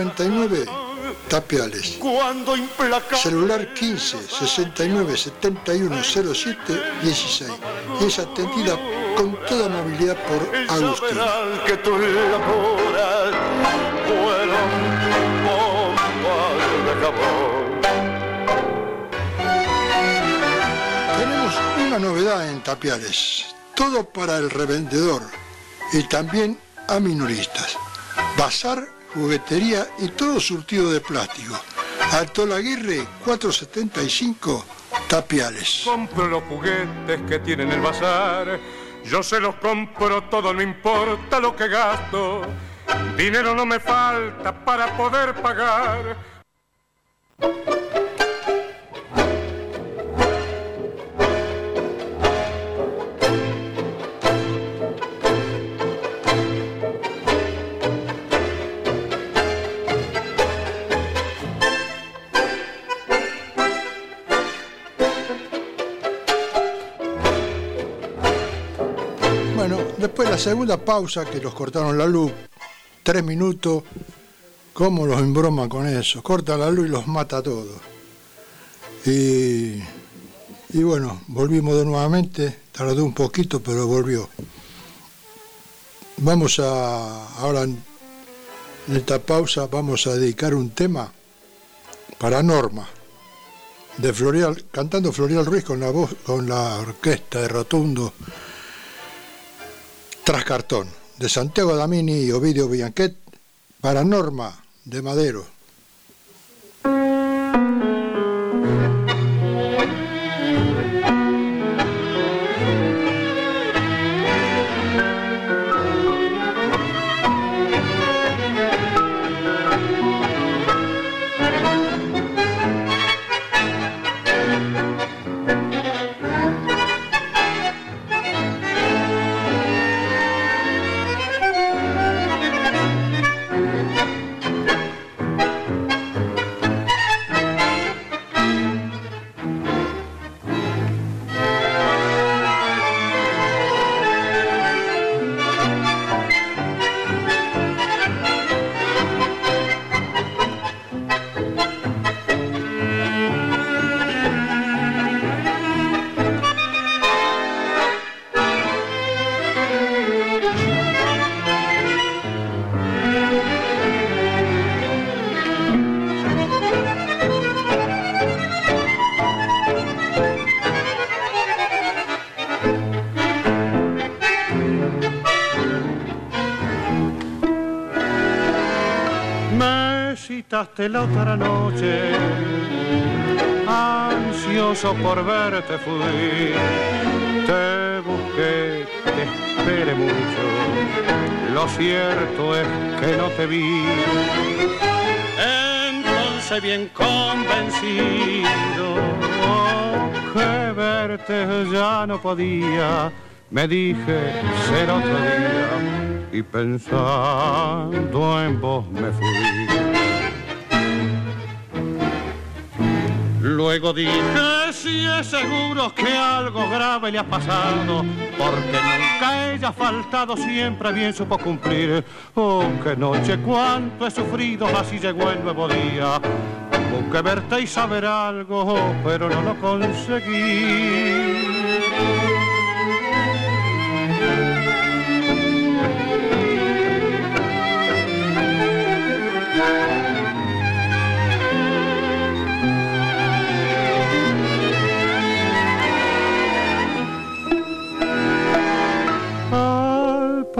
39 Tapiales. Celular 15 69 71 07 16. Y es atendida con toda movilidad por Agustín. Tenemos una novedad en Tapiales. Todo para el revendedor y también a minoristas. Bazar, juguetería y todo surtido de plástico. Alto Laguirre 475 Tapiales. Compro los juguetes que tienen el bazar. Yo se los compro todo, no importa lo que gasto. Dinero no me falta para poder pagar. Segunda pausa que los cortaron la luz, tres minutos, ¿cómo los embroma con eso? Corta la luz y los mata a todos. Y, y bueno, volvimos de nuevamente, tardó un poquito, pero volvió. Vamos a, ahora en esta pausa vamos a dedicar un tema para Norma, de Florial, cantando Florial Ruiz con la voz, con la orquesta de Rotundo tras cartón, de Santiago Damini y Ovidio Bianquet, para Norma de Madero. La otra noche, ansioso por verte fui. Te busqué, te esperé mucho, lo cierto es que no te vi. Entonces bien convencido que verte ya no podía, me dije ser otro día y pensando en vos me fui. Luego dije, si es seguro que algo grave le ha pasado, porque nunca ella ha faltado, siempre bien supo cumplir. Oh, qué noche, cuánto he sufrido, así llegó el nuevo día. Busqué verte y saber algo, pero no lo conseguí.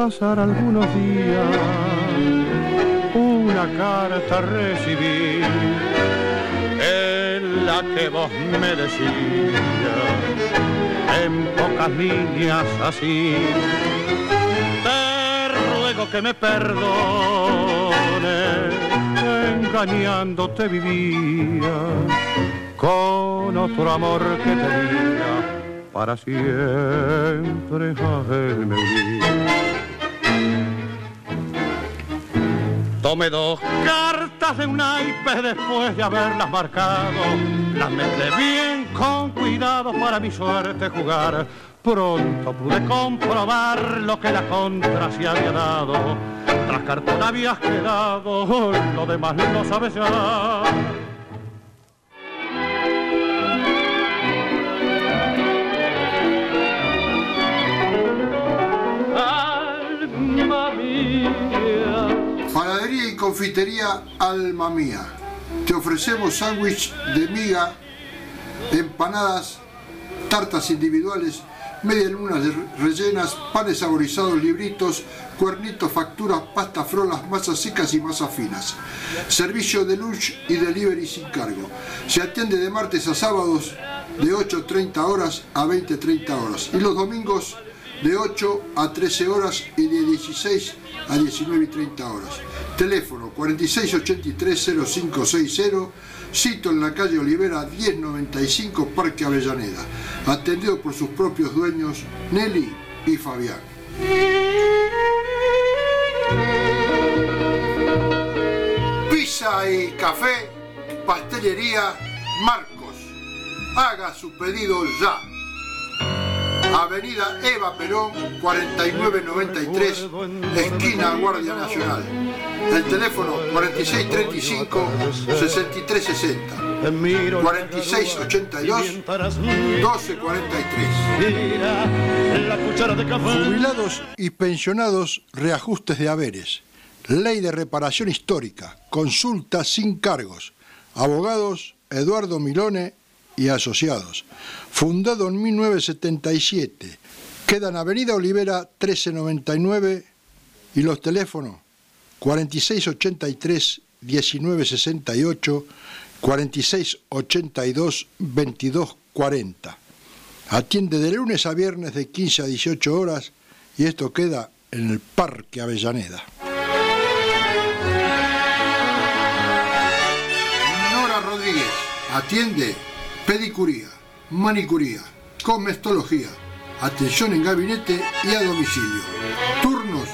Pasar algunos días, una carta recibí en la que vos me decías, en pocas líneas así, te ruego que me perdones, engañándote vivía con otro amor que tenía para siempre a me uní. Tomé dos cartas de un naipe después de haberlas marcado. Las mezclé bien con cuidado para mi suerte jugar. Pronto pude comprobar lo que la contra se había dado. Tras cartón habías quedado, lo demás no sabes ya. Panadería y confitería Alma Mía. Te ofrecemos sándwich de miga, empanadas, tartas individuales, medias lunas rellenas, panes saborizados, libritos, cuernitos, facturas, pasta frolas, masas secas y masas finas. Servicio de lunch y delivery sin cargo. Se atiende de martes a sábados de 8.30 horas a 20.30 horas y los domingos de 8 a 13 horas y de 16 a 19 y 30 horas. Teléfono 4683-0560, sito en la calle Olivera 1095, Parque Avellaneda. Atendido por sus propios dueños, Nelly y Fabián. Pizza y café, pastelería Marcos. Haga su pedido ya. Avenida Eva Perón, 4993, esquina Guardia Nacional. El teléfono 4635-6360. 4682-1243. Jubilados y pensionados, reajustes de haberes. Ley de reparación histórica. Consulta sin cargos. Abogados Eduardo Milone y Asociados. Fundado en 1977. Queda en Avenida Olivera 1399 y los teléfonos 4683 1968 4682 2240. Atiende de lunes a viernes de 15 a 18 horas y esto queda en el Parque Avellaneda. Nora Rodríguez atiende pedicuría, manicuría, comestología, atención en gabinete y a domicilio. Turnos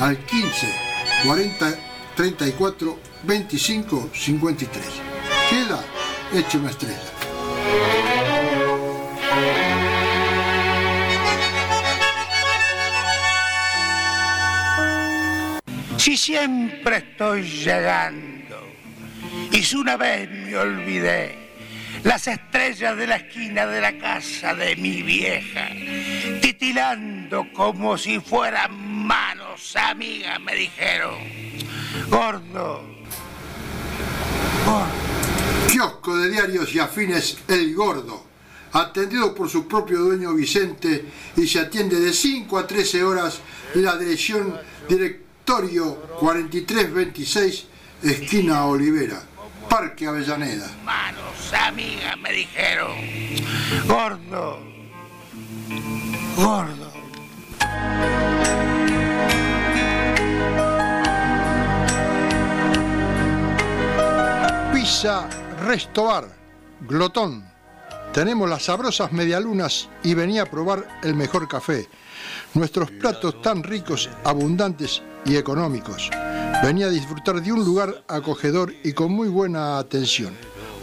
al 15 40 34 25 53. Queda hecho una estrella. Si siempre estoy llegando, y si una vez me olvidé, las estrellas de la esquina de la casa de mi vieja, titilando como si fueran manos amigas, me dijeron, gordo, gordo. Kiosco de diarios y afines El Gordo, atendido por su propio dueño Vicente y se atiende de 5 a 13 horas la dirección Directorio 4326, esquina Olivera, Parque Avellaneda. Manos amigas, me dijeron, gordo, gordo. Pizza Restobar, Glotón. Tenemos las sabrosas medialunas y venía a probar el mejor café. Nuestros platos tan ricos, abundantes y económicos. Venía a disfrutar de un lugar acogedor y con muy buena atención.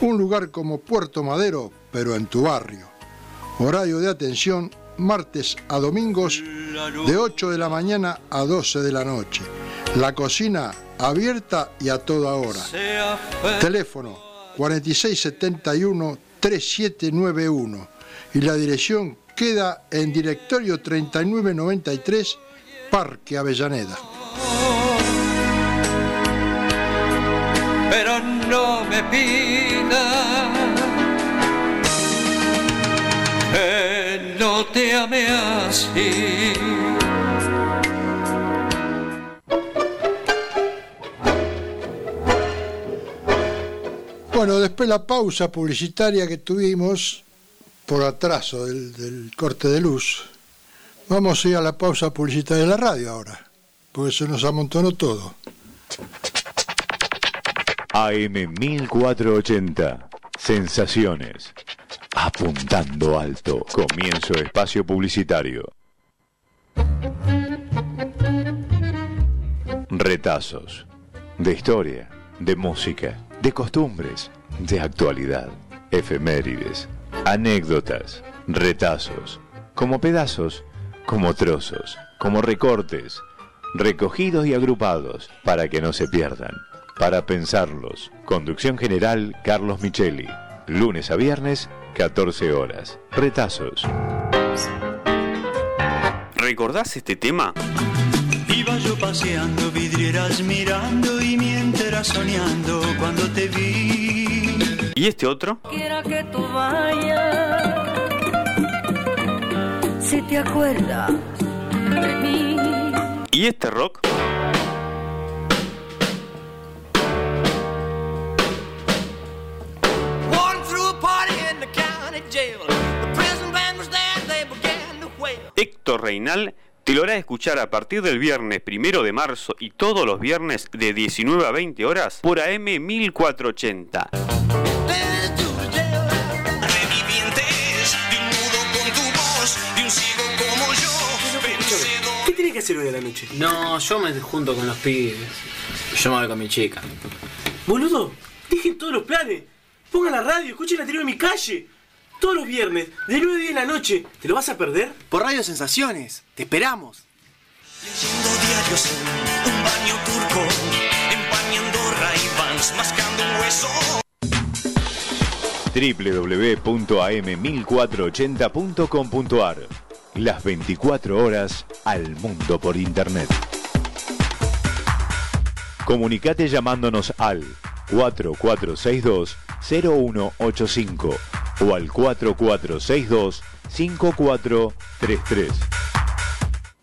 Un lugar como Puerto Madero, pero en tu barrio. Horario de atención martes a domingos de 8 de la mañana a 12 de la noche. La cocina abierta y a toda hora. Teléfono 4671-3791 y la dirección queda en directorio 3993 Parque Avellaneda. Me pida que no te ame así. Bueno, después la pausa publicitaria que tuvimos por atraso del, del corte de luz, vamos a ir a la pausa publicitaria de la radio ahora, porque se nos amontonó todo. AM 1480. Sensaciones. Apuntando alto. Comienzo espacio publicitario. Retazos. De historia, de música, de costumbres, de actualidad, efemérides, anécdotas, retazos, como pedazos, como trozos, como recortes, recogidos y agrupados para que no se pierdan. Para pensarlos, conducción general Carlos Micheli, lunes a viernes, 14 horas. Retazos. ¿Recordás este tema? Iba yo paseando, vidrieras mirando y mientras soñando cuando te vi. ¿Y este otro? Quiera que tú vayas, si te acuerdas de mí. ¿Y este rock? Héctor Reinal te lo hará escuchar a partir del viernes primero de marzo y todos los viernes de 19 a 20 horas por AM 1480. Then to the jail. Revivientes de un mudo con tu voz, de un ciego como yo. Vencedor. ¿Qué tenés que hacer hoy a la noche? No, yo me junto con los pibes. Yo me voy con mi chica. Boludo, dejen todos los planes. Pongan la radio, escuchen la tele en mi calle. Todos los viernes, de 9 a 10 de la noche. ¿Te lo vas a perder? Por Radio Sensaciones, te esperamos. Leyendo diarios en un baño turco, empañando Ray-Bans, mascando un hueso. www.am1480.com.ar Las 24 horas al mundo por internet. Comunicate llamándonos al 4462-0185 o al 4462-5433.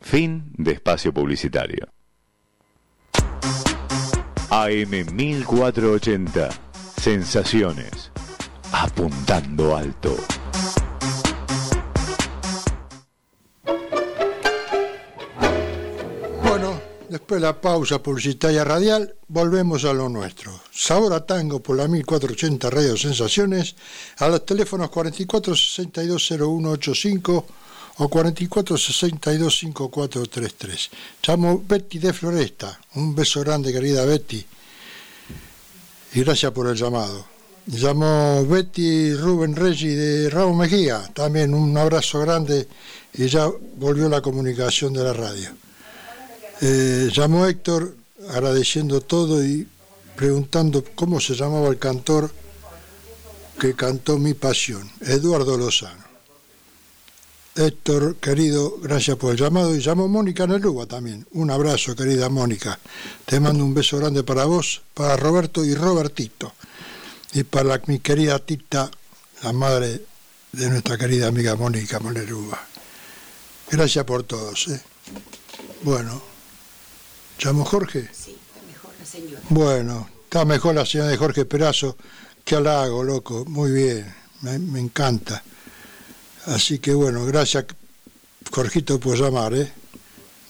Fin de espacio publicitario. AM 1480. Sensaciones. Apuntando alto. Después de la pausa publicitaria radial, volvemos a lo nuestro. Sabor a tango por la 1480 Radio Sensaciones, a los teléfonos 44620185 o 44625433. Llamo Betty de Floresta. Un beso grande, querida Betty. Y gracias por el llamado. Llamó Betty Rubén Reggi de Raúl Mejía. También un abrazo grande y ya volvió la comunicación de la radio. Eh, llamó Héctor agradeciendo todo y preguntando cómo se llamaba el cantor que cantó Mi Pasión, Eduardo Lozano. Héctor, querido, gracias por el llamado. Y llamó Mónica Neluga también. Un abrazo, querida Mónica. Te mando un beso grande para vos, para Roberto y Robertito. Y para mi querida Tita, la madre de nuestra querida amiga Mónica Neluga. Gracias por todos. ¿eh? Bueno, ¿llamo Jorge? Sí, está mejor la señora. Bueno, está mejor la señora de Jorge Perazo. Qué halago, loco. Muy bien, me, me encanta. Así que bueno, gracias, Jorgito, por llamar, ¿eh?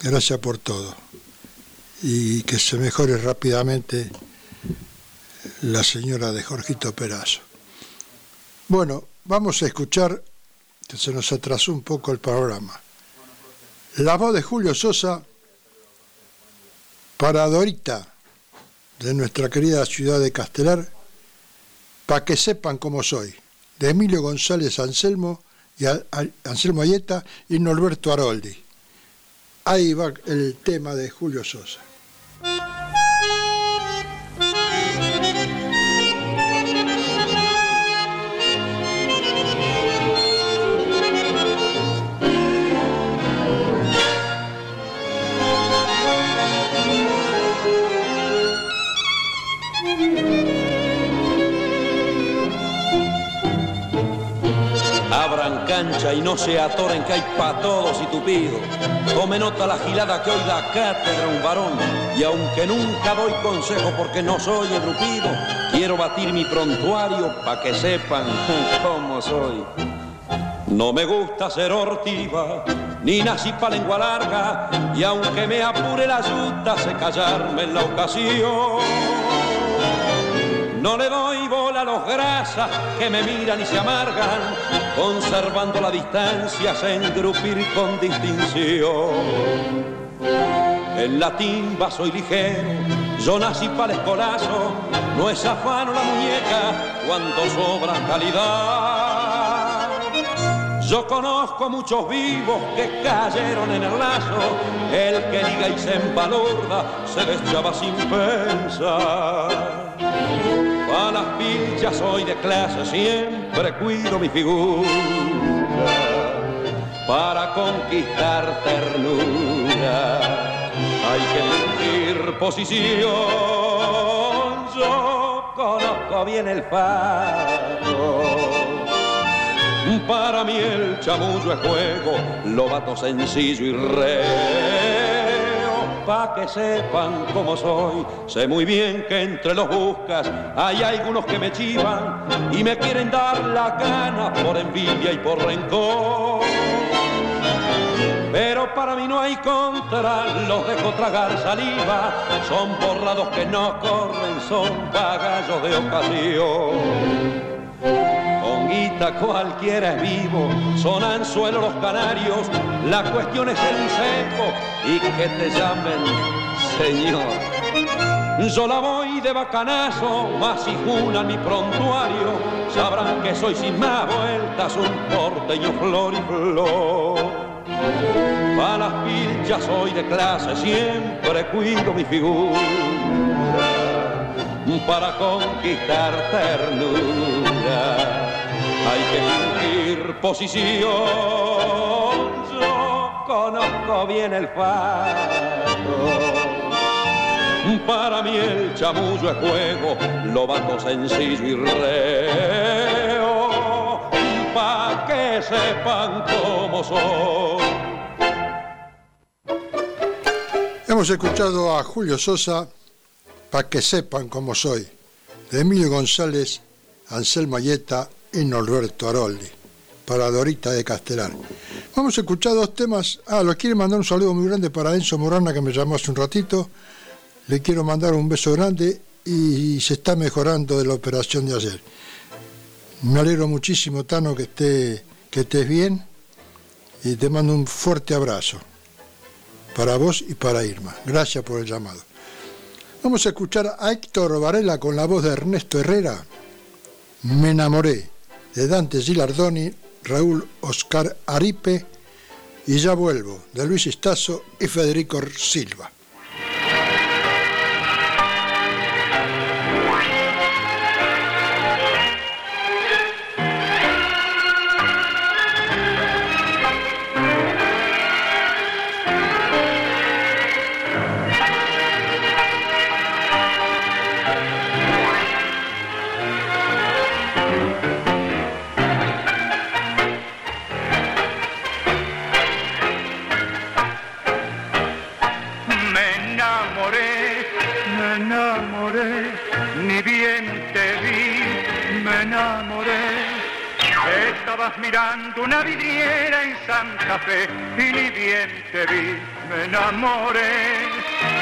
Gracias por todo. Y que se mejore rápidamente la señora de Jorgito Perazo. Bueno, vamos a escuchar, que se nos atrasó un poco el programa. La voz de Julio Sosa para Dorita, de nuestra querida ciudad de Castelar, para que sepan cómo soy, de Emilio González Anselmo, y Anselmo Ayeta y Norberto Aroldi. Ahí va el tema de Julio Sosa. Cancha y no se atoren que hay pa' todos y tupido. Tome nota la gilada que hoy da cátedra un varón. Y aunque nunca doy consejo porque no soy ebrupido, quiero batir mi prontuario pa' que sepan cómo soy. No me gusta ser hortiva, ni nací pa' lengua larga, y aunque me apure la yuta, sé callarme en la ocasión. No le doy bola a los grasas que me miran y se amargan, conservando la distancia, sé engrupir con distinción. En la timba soy ligero, yo nací para el escolazo, no es afano la muñeca cuando sobra calidad. Yo conozco muchos vivos que cayeron en el lazo, el que liga y se embalorda se deschaba sin pensar. A las pilchas soy de clase, siempre cuido mi figura para conquistar ternura. Hay que elegir posición. Yo conozco bien el faro. Para mí el chamullo es juego, lo vato sencillo y reo. Pa' que sepan cómo soy, sé muy bien que entre los buscas hay algunos que me chivan y me quieren dar la gana por envidia y por rencor. Pero para mí no hay contra, los dejo tragar saliva, son borrados que no corren, son pagallos de ocasión. Con guita cualquiera es vivo, son anzuelos los canarios, la cuestión es el seco y que te llamen señor. Yo la voy de bacanazo, más si junan mi prontuario, sabrán que soy sin más vueltas un porteño flor y flor. A las pilchas soy de clase, siempre cuido mi figura para conquistar ternura. Hay que fingir posición. Yo conozco bien el fato. Para mí el chamullo es juego, lo bato sencillo y reo. Pa' que sepan cómo soy. Hemos escuchado a Julio Sosa, para que sepan cómo soy, Emilio González, Ansel Mayeta y Norberto Aroldi, para Dorita de Castelar. Vamos a escuchar dos temas. Ah, lo quiero mandar un saludo muy grande para Enzo Morana, que me llamó hace un ratito. Le quiero mandar un beso grande y se está mejorando de la operación de ayer. Me alegro muchísimo, Tano, que, esté, que estés bien y te mando un fuerte abrazo para vos y para Irma. Gracias por el llamado. Vamos a escuchar a Héctor Varela con la voz de Ernesto Herrera. Me enamoré de Dante Gilardoni, Raúl Oscar Aripe y Ya vuelvo de Luis Istazo y Federico Silva. Mirando una vidriera en Santa Fe y ni bien te vi, me enamoré.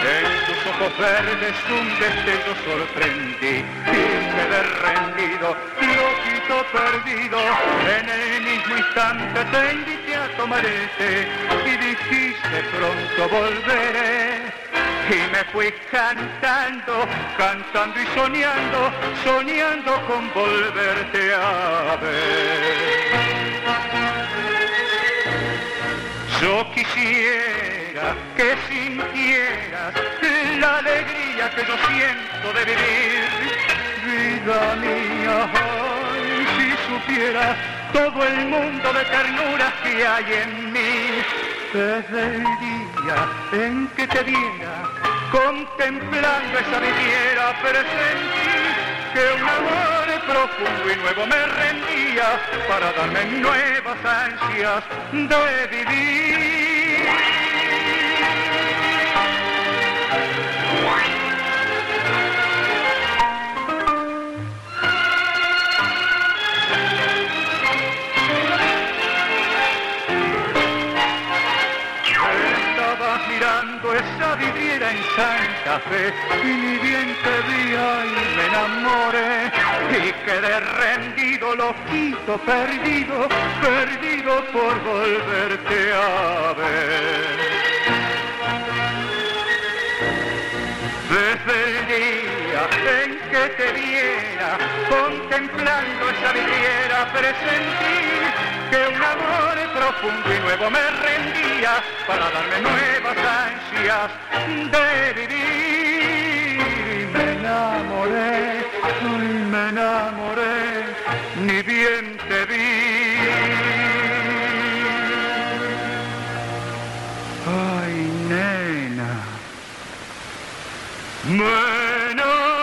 En tus ojos verdes un destello sorprendí y quedé rendido, loquito perdido. En el mismo instante te invité a tomar el y dijiste pronto volveré. Y me fui cantando, cantando y soñando, soñando con volverte a ver. Yo quisiera que sintieras la alegría que yo siento de vivir. Vida mía, ay, si supieras todo el mundo de ternura que hay en mí. Desde el día en que te viera, contemplando esa viviera, presentí que un amor profundo y nuevo me rendía para darme nuevas ansias de vivir. Esa vidriera en Santa Fe y ni bien te vi ahí me enamoré y quedé rendido, loquito, perdido, perdido por volverte a ver. Desde el día en que te viera, contemplando esa vidriera presentí que un amor profundo y nuevo me rendía para darme nuevas ansias de vivir. Me enamoré, me enamoré, ni bien te vi. Ay, nena, me enamoré.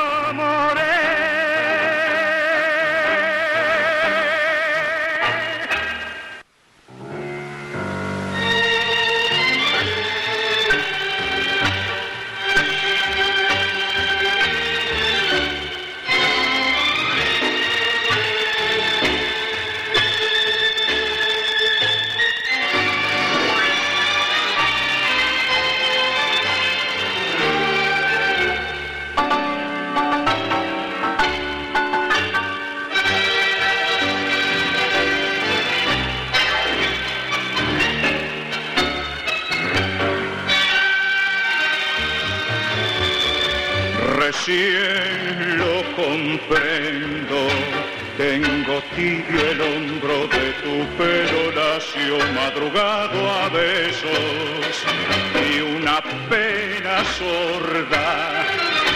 Tibio el hombro de tu pelo lacio madrugado a besos. Y una pena sorda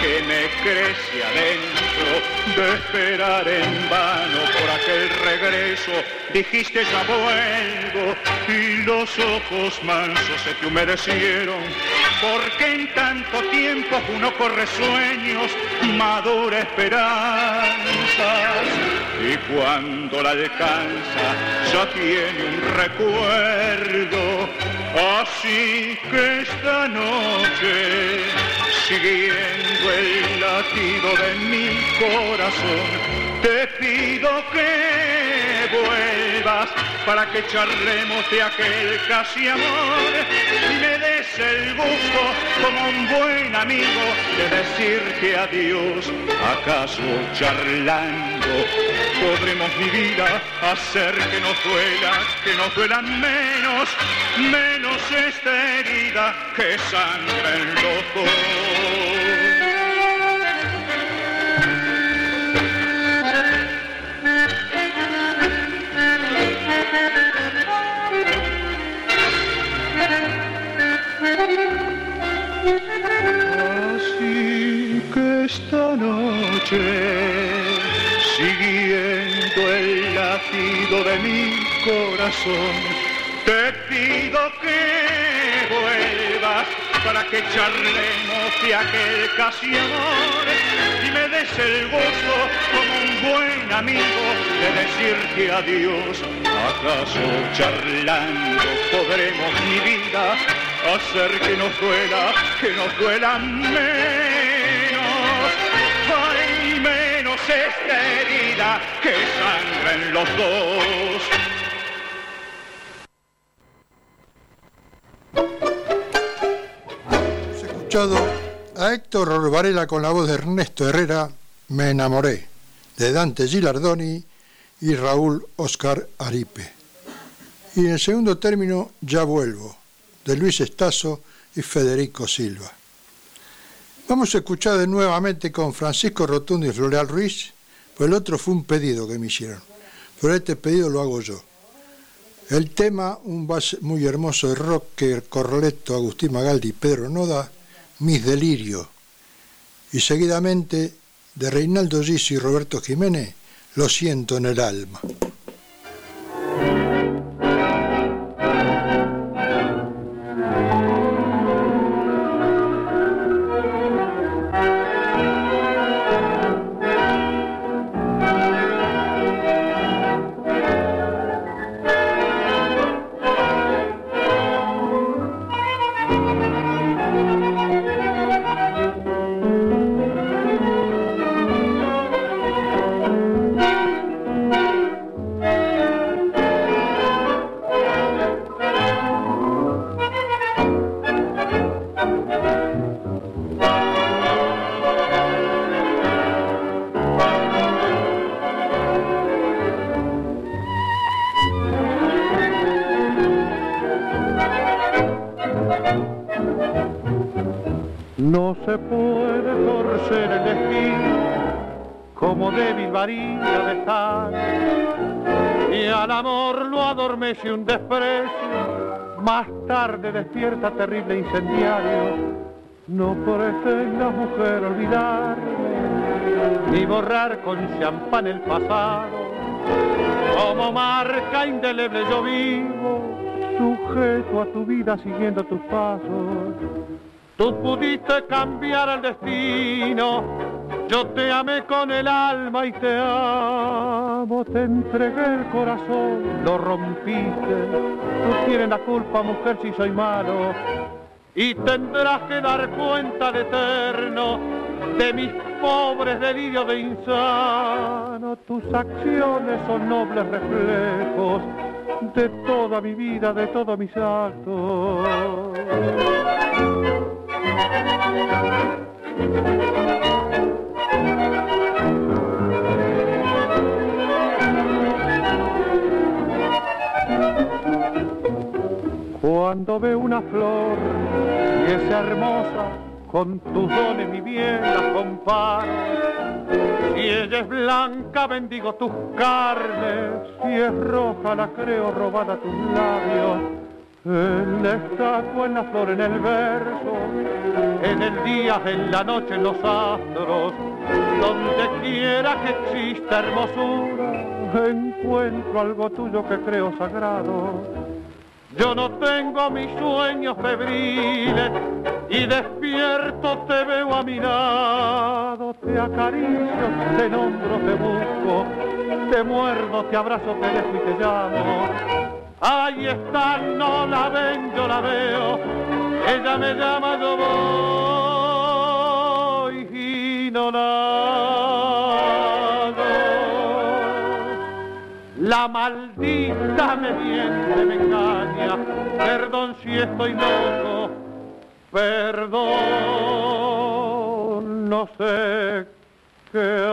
que me crece adentro de esperar en vano por aquel regreso. Dijiste ya vuelvo y los ojos mansos se te humedecieron. Porque en tanto tiempo uno corre sueños, madura esperanzas y cuando la alcanza ya tiene un recuerdo. Así que esta noche, siguiendo el latido de mi corazón, te pido que vuelvas para que charlemos de aquel casi amor y me des el gusto como un buen amigo de decirte adiós. ¿Acaso charlando podremos mi vida hacer que nos duela, que nos duela menos, menos esta herida que sangra en los dos? Siguiendo el latido de mi corazón, te pido que vuelvas para que charlemos de aquel casi amor y me des el gozo como un buen amigo de decirte adiós. ¿Acaso charlando podremos mi vida hacer que nos duela, que nos duela menos? Esta herida que sangra en los dos. escuchado a Héctor Varela con la voz de Ernesto Herrera, Me enamoré, de Dante Gilardoni y Raúl Oscar Aripe. Y en el segundo término, Ya vuelvo, de Luis Estazo y Federico Silva. Vamos a escuchar de nuevamente con Francisco Rotundo y Floreal Ruiz, pues el otro fue un pedido que me hicieron, pero este pedido lo hago yo. El tema, un base muy hermoso de rock que Corleto, Agustín Magaldi y Pedro Noda, Mis Delirios. Y seguidamente, de Reinaldo Gisi y Roberto Jiménez, Lo siento en el alma. Lo adormece un desprecio, más tarde despierta terrible incendiario. No pretenda mujer olvidarme, ni borrar con champán el pasado. Como marca indeleble yo vivo, sujeto a tu vida siguiendo tus pasos. Tú pudiste cambiar el destino, yo te amé con el alma y te amo, te entregué el corazón, lo rompiste. Tú tienes la culpa, mujer, si soy malo, y tendrás que dar cuenta al eterno de mis pobres delirios de insano. Tus acciones son nobles reflejos de toda mi vida, de todos mis actos. Cuando veo una flor y es hermosa, con tus dones mi bien la comparo. Si ella es blanca, bendigo tus carnes, si es roja, la creo robada a tus labios. En la estatua, en la flor, en el verso, en el día, en la noche, en los astros, donde quiera que exista hermosura, encuentro algo tuyo que creo sagrado. Yo no tengo mis sueños febriles y despierto te veo a mi lado, te acaricio, te nombro, te busco, te muerdo, te abrazo, te dejo y te llamo. Ahí está, no la ven, yo la veo, ella me llama, yo voy y no la Maldita me miente, me engaña, perdón si estoy loco, perdón, no sé qué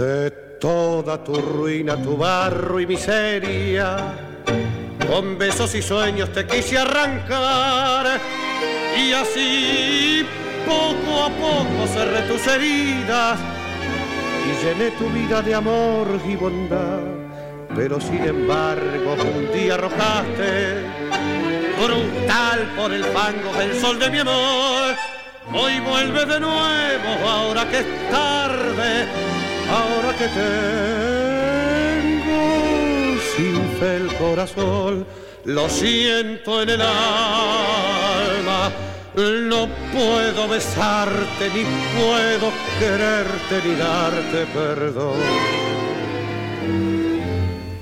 De toda tu ruina, tu barro y miseria, con besos y sueños te quise arrancar y así poco a poco cerré tus heridas y llené tu vida de amor y bondad. Pero sin embargo un día arrojaste brutal por el fango del sol de mi amor. Hoy vuelve de nuevo, ahora que es tarde, ahora que tengo sin fe el corazón, lo siento en el alma. No puedo besarte, ni puedo quererte, ni darte perdón.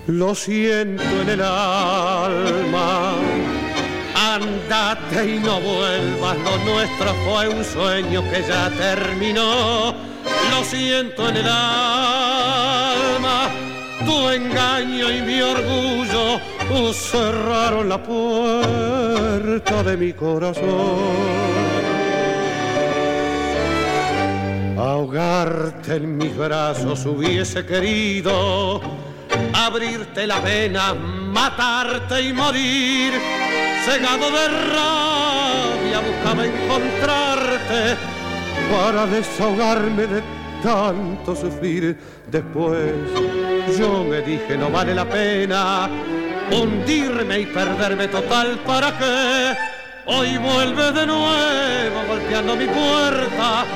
Lo siento en el alma. Andate y no vuelvas, lo nuestro fue un sueño que ya terminó. Lo siento en el alma, tu engaño y mi orgullo uh, cerraron la puerta de mi corazón. Ahogarte en mis brazos hubiese querido, abrirte la vena, matarte y morir. Cegado de rabia buscaba encontrarte, para desahogarme de tanto sufrir. Después yo me dije no vale la pena hundirme y perderme total para qué. Hoy vuelve de nuevo golpeando mi puerta,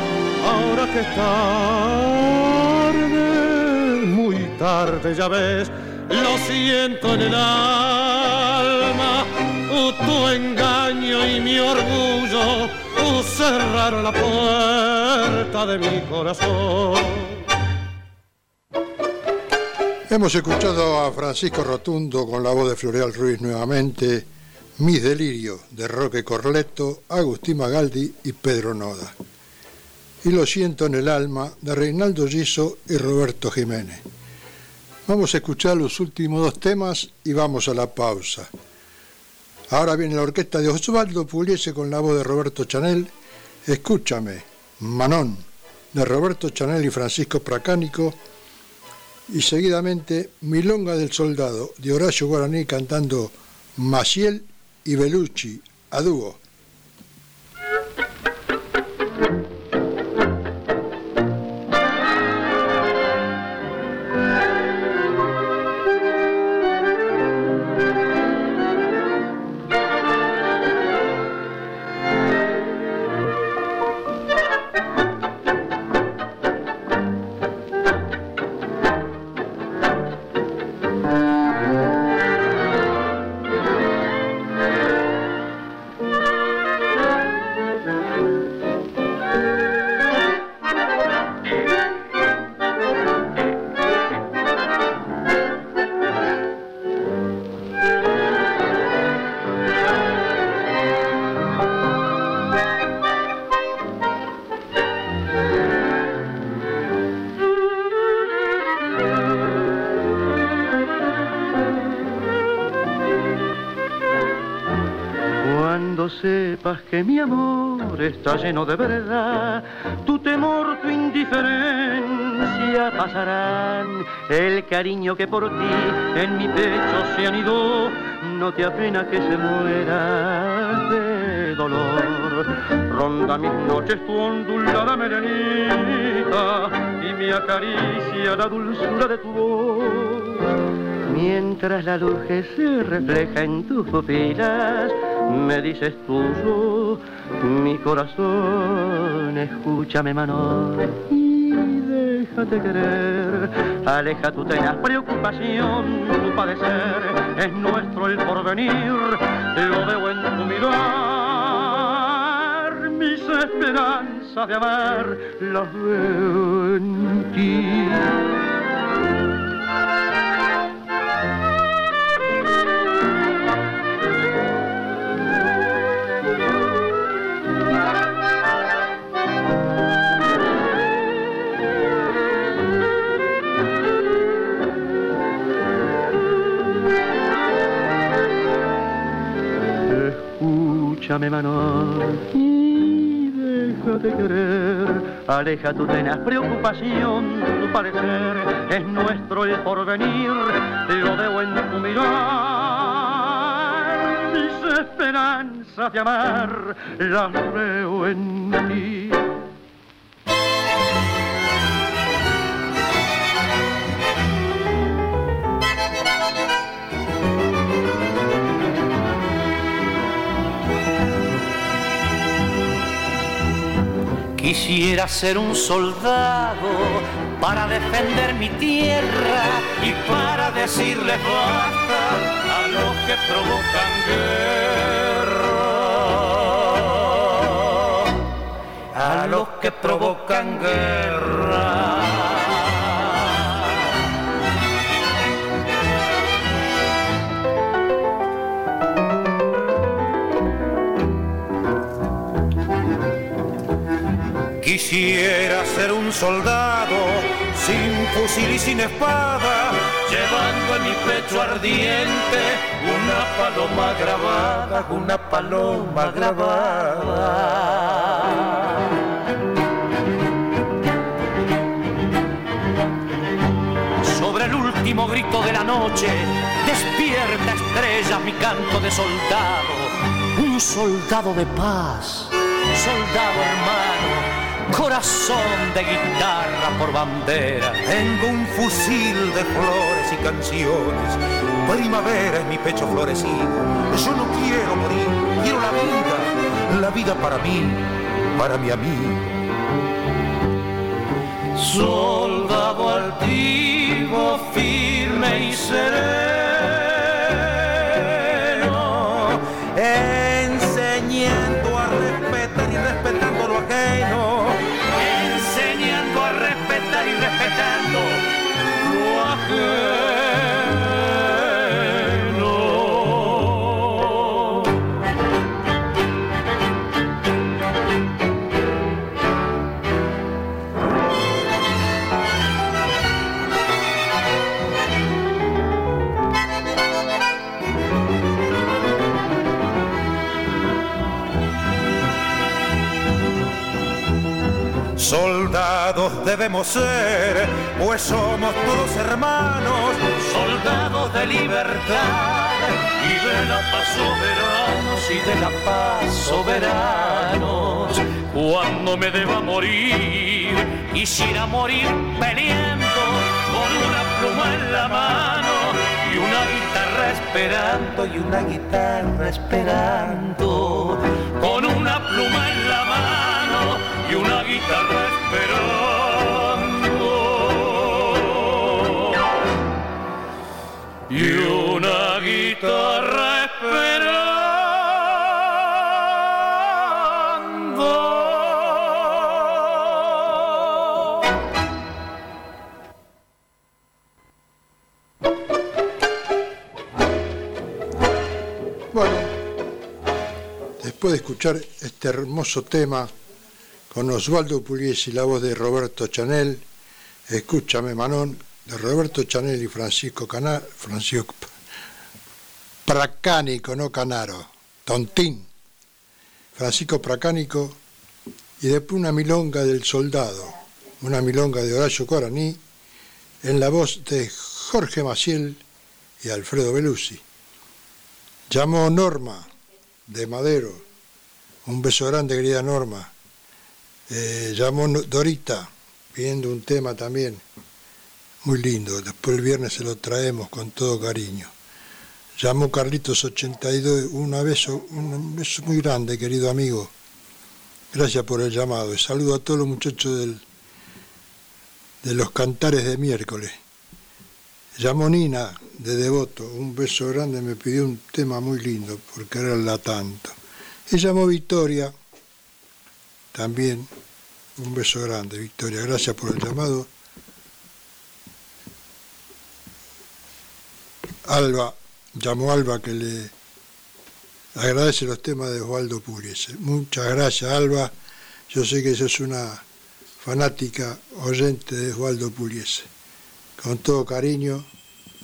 ahora que tarde, muy tarde ya ves, lo siento en el alma, tu engaño y mi orgullo cerraron la puerta de mi corazón. Hemos escuchado a Francisco Rotundo con la voz de Floreal Ruiz nuevamente, Mis Delirios de Roque Corleto, Agustín Magaldi y Pedro Noda. Y Lo siento en el alma de Reinaldo Giso y Roberto Jiménez. Vamos a escuchar los últimos dos temas y vamos a la pausa. Ahora viene la orquesta de Osvaldo Pugliese con la voz de Roberto Chanel. Escúchame, Manón, de Roberto Chanel y Francisco Pracánico. Y seguidamente Milonga del Soldado, de Horacio Guaraní cantando Maciel y Belucci, a dúo. Está lleno de verdad, tu temor, tu indiferencia pasarán. El cariño que por ti en mi pecho se anidó, no te apena que se muera de dolor. Ronda mis noches tu ondulada melenita y me acaricia la dulzura de tu voz. Mientras la luz se refleja en tus pupilas me dices tuyo, mi corazón, escúchame mano y déjate querer. Aleja tu tenaz preocupación, tu padecer, es nuestro el porvenir, lo veo en tu mirar, mis esperanzas de amar las veo en ti. Escúchame, mano, y déjate querer. Aleja tu tenaz preocupación, tu parecer es nuestro el porvenir. Lo veo en tu mirar, mis esperanzas de amar las veo en ti. Quisiera ser un soldado para defender mi tierra y para decirles basta a los que provocan guerra. A los que provocan guerra. Quisiera ser un soldado sin fusil y sin espada, llevando en mi pecho ardiente una paloma grabada, una paloma grabada. Sobre el último grito de la noche, despierta estrella mi canto de soldado, un soldado de paz, soldado hermano corazón de guitarra por bandera. Tengo un fusil de flores y canciones. Primavera en mi pecho florecido. Yo no quiero morir, quiero la vida. La vida para mí, para mi amigo. Soldado altivo, firme y sereno, debemos ser, pues somos todos hermanos. soldados de libertad y de la paz soberanos y de la paz soberanos. Cuando me deba morir, quisiera morir peleando con una pluma en la mano y una guitarra esperando y una guitarra esperando con una pluma en la mano y una guitarra esperando y una guitarra esperando. Bueno, después de escuchar este hermoso tema con Osvaldo Pugliese y la voz de Roberto Chanel, Escúchame Manón, de Roberto Chanel y Francisco Cana, Francisco Pracánico, no Canaro, Tontín, Francisco Pracánico, y después una milonga del soldado, una milonga de Horacio Coraní, en la voz de Jorge Maciel y Alfredo Belusi. Llamó Norma, de Madero, un beso grande querida Norma. Eh, llamó Dorita, pidiendo un tema también, muy lindo, después el viernes se lo traemos con todo cariño. Llamó Carlitos 82, un beso, un beso muy grande, querido amigo. Gracias por el llamado. Saludo a todos los muchachos del, de los cantares de miércoles. Llamó Nina de Devoto, un beso grande, me pidió un tema muy lindo por quererla tanto. Y llamó Victoria, también un beso grande, Victoria, gracias por el llamado. Alba, llamó Alba que le agradece los temas de Osvaldo Pugliese. Muchas gracias Alba, yo sé que sos una fanática oyente de Osvaldo Pugliese. Con todo cariño,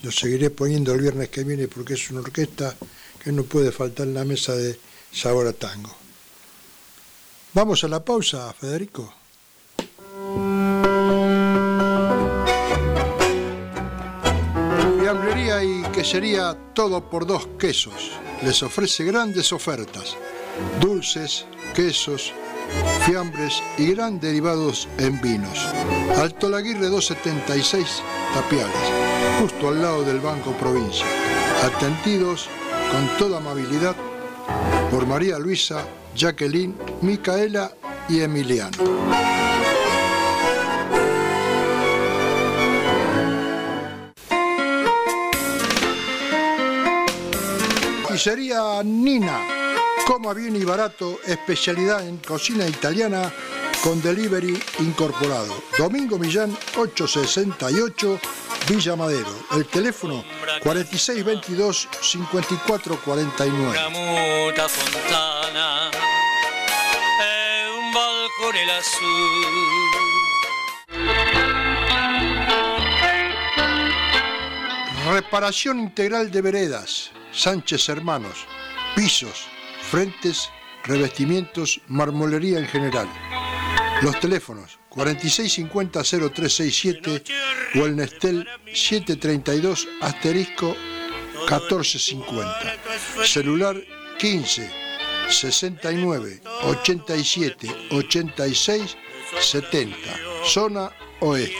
lo seguiré poniendo el viernes que viene porque es una orquesta que no puede faltar en la mesa de Sabor a Tango. Vamos a la pausa, Federico. Quesería todo por dos quesos. Les ofrece grandes ofertas. Dulces, quesos, fiambres y gran derivados en vinos. Alto Laguirre 276 Tapiales, justo al lado del Banco Provincia. Atendidos con toda amabilidad por María Luisa, Jacqueline, Micaela y Emiliano. Pizzería Nina. Coma bien y barato, especialidad en cocina italiana con delivery incorporado. Domingo Millán 868, Villa Madero. El teléfono 4622 5449. Una muta fontana e un balcone lassù. Reparación integral de veredas, Sánchez Hermanos, pisos, frentes, revestimientos, marmolería en general. Los teléfonos 4650-0367 o el Nestel 732 asterisco 1450. Celular 15 69 87 86 70, zona oeste.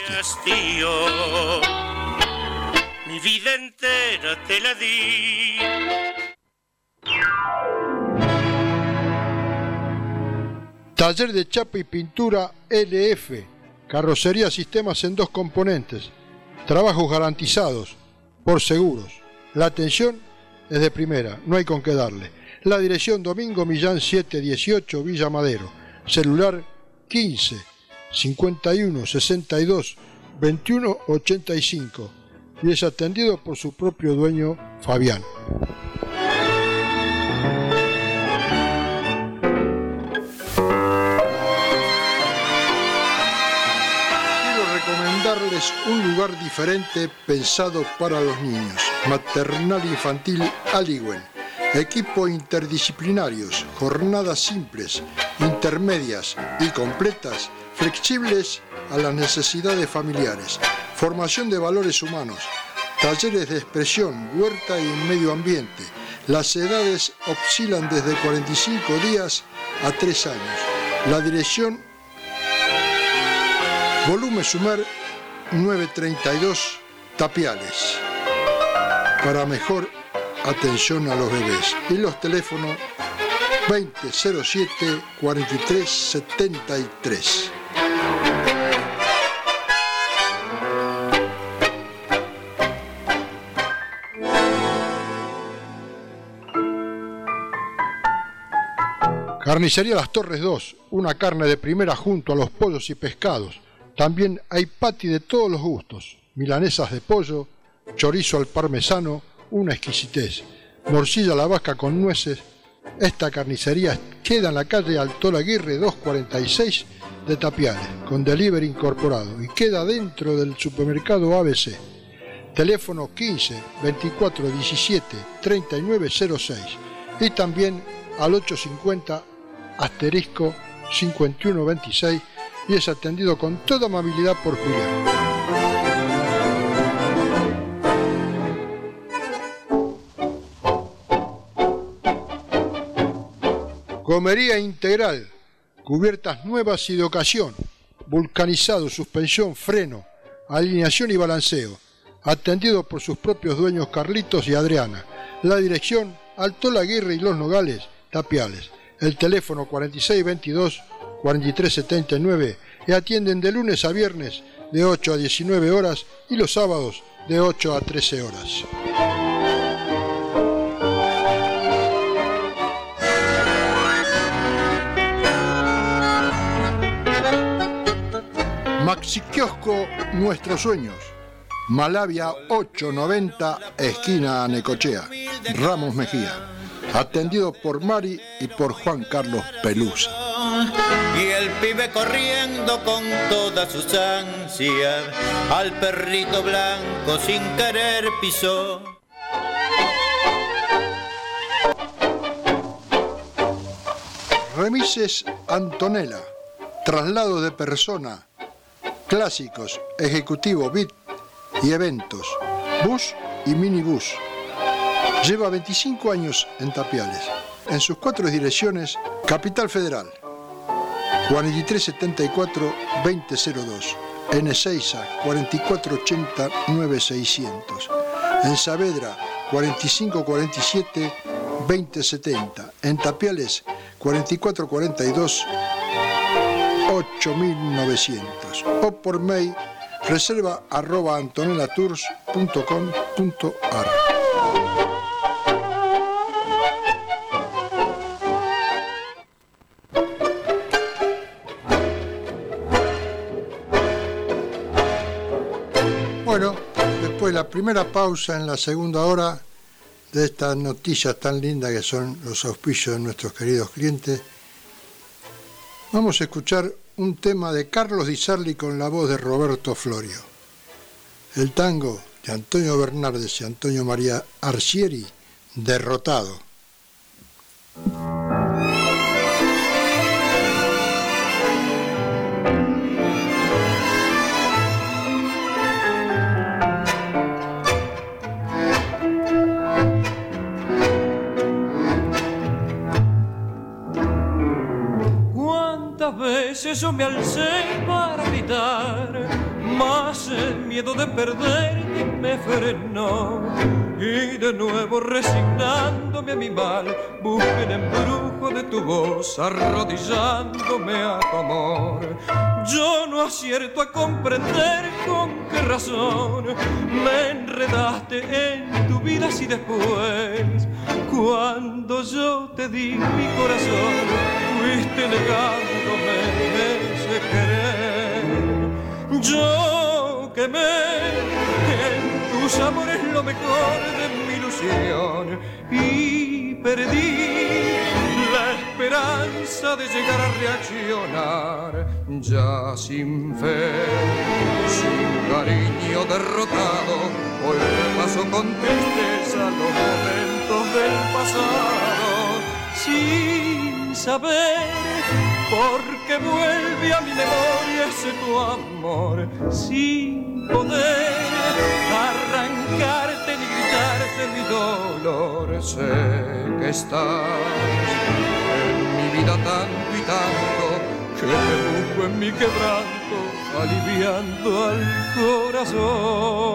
Mi vida entera te la di. Taller de chapa y pintura LF. Carrocería sistemas en dos componentes. Trabajos garantizados por seguros. La atención es de primera, no hay con qué darle. La dirección Domingo Millán 718 Villa Madero. Celular 15 51 62 21 85 y es atendido por su propio dueño Fabián. Quiero recomendarles un lugar diferente pensado para los niños. Maternal Infantil Aliwen. Equipo interdisciplinarios, jornadas simples, intermedias y completas, flexibles a las necesidades familiares. Formación de valores humanos, talleres de expresión, huerta y medio ambiente. Las edades oscilan desde 45 días a 3 años. La dirección Volumen Sumer 932 Tapiales. Para mejor atención a los bebés. Y los teléfonos 2007 4373. Carnicería Las Torres 2, una carne de primera junto a los pollos y pescados. También hay pati de todos los gustos, milanesas de pollo, chorizo al parmesano, una exquisitez, morcilla a la vaca con nueces. Esta carnicería queda en la calle Alto Aguirre 246 de Tapiales, con delivery incorporado, y queda dentro del supermercado ABC. Teléfono 15 24 17 39 06 y también al 850 asterisco 5126 y es atendido con toda amabilidad por Julián. Comería integral, cubiertas nuevas y de ocasión, vulcanizado, suspensión, freno, alineación y balanceo, atendido por sus propios dueños Carlitos y Adriana. La dirección Alto Aguirre y Los Nogales, Tapiales. El teléfono 4622-4379 y atienden de lunes a viernes de 8 a 19 horas y los sábados de 8 a 13 horas. Maxi Kiosco Nuestros Sueños. Malavia 890, esquina Necochea, Ramos Mejía. Atendido por Mari y por Juan Carlos Pelusa. Y el pibe corriendo con todas sus ansias, al perrito blanco sin querer pisó. Remises Antonella. Traslado de persona. Clásicos, ejecutivo, bit y eventos. Bus y minibús. Lleva 25 años en Tapiales. En sus cuatro direcciones, Capital Federal, 4374-2002. En Ezeiza, 4480-9600. En Saavedra, 4547-2070. En Tapiales, 4442-8900. O por mail reserva arroba. Primera pausa en la segunda hora de estas noticias tan lindas que son los auspicios de nuestros queridos clientes, vamos a escuchar un tema de Carlos Di Sarli con la voz de Roberto Florio. El tango de Antonio Bernardes y Antonio María Arcieri, Derrotado. ¿Cuántas veces yo me alcé para gritar, mas el miedo de perderte me frenó. Y de nuevo resignándome a mi mal, busqué el embrujo de tu voz, arrodillándome a tu amor. Yo no acierto a comprender con qué razón me enredaste en tu vida si después, cuando yo te di mi corazón, fuiste negándome ese querer. Yo quemé en tus amores lo mejor de mi ilusión y perdí la esperanza de llegar a reaccionar ya sin fe, sin cariño derrotado. Hoy paso con tristeza los momentos del pasado, sin saber por qué vuelve a mi memoria ese tu amor, sin poder arrancarte ni gritarte mi dolor. Sé que estás en mi vida tanto y tanto que te busco en mi quebranto, aliviando al corazón.